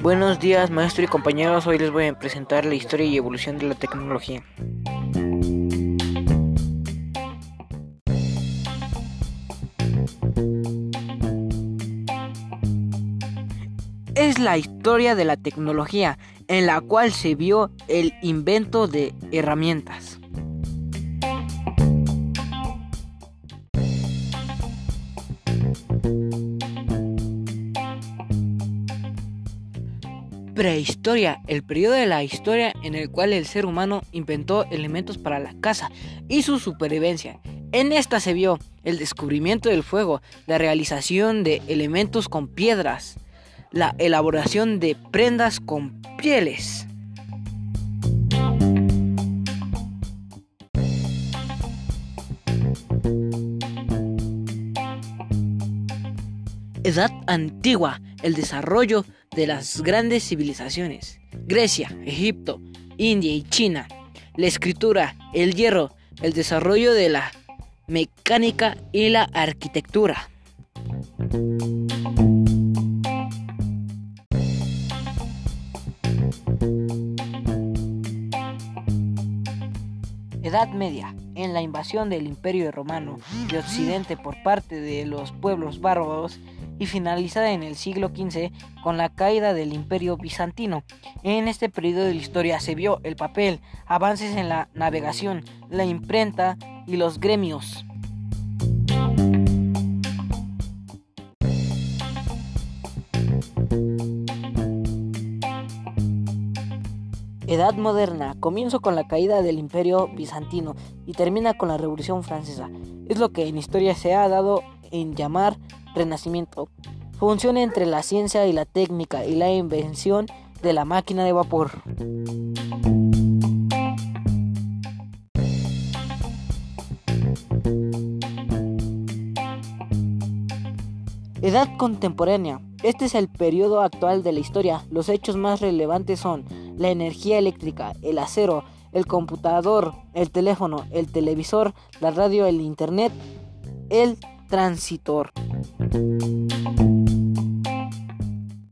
Buenos días maestro y compañeros, hoy les voy a presentar la historia y evolución de la tecnología. Es la historia de la tecnología en la cual se vio el invento de herramientas. Prehistoria, el periodo de la historia en el cual el ser humano inventó elementos para la caza y su supervivencia. En esta se vio el descubrimiento del fuego, la realización de elementos con piedras, la elaboración de prendas con pieles. Edad antigua, el desarrollo de las grandes civilizaciones. Grecia, Egipto, India y China. La escritura, el hierro, el desarrollo de la mecánica y la arquitectura. Edad Media, en la invasión del Imperio Romano de Occidente por parte de los pueblos bárbaros y finalizada en el siglo XV con la caída del Imperio Bizantino. En este periodo de la historia se vio el papel, avances en la navegación, la imprenta y los gremios. Edad moderna, comienzo con la caída del imperio bizantino y termina con la Revolución Francesa. Es lo que en historia se ha dado en llamar renacimiento. Funciona entre la ciencia y la técnica y la invención de la máquina de vapor. Edad contemporánea. Este es el periodo actual de la historia. Los hechos más relevantes son la energía eléctrica, el acero, el computador, el teléfono, el televisor, la radio, el internet, el transitor.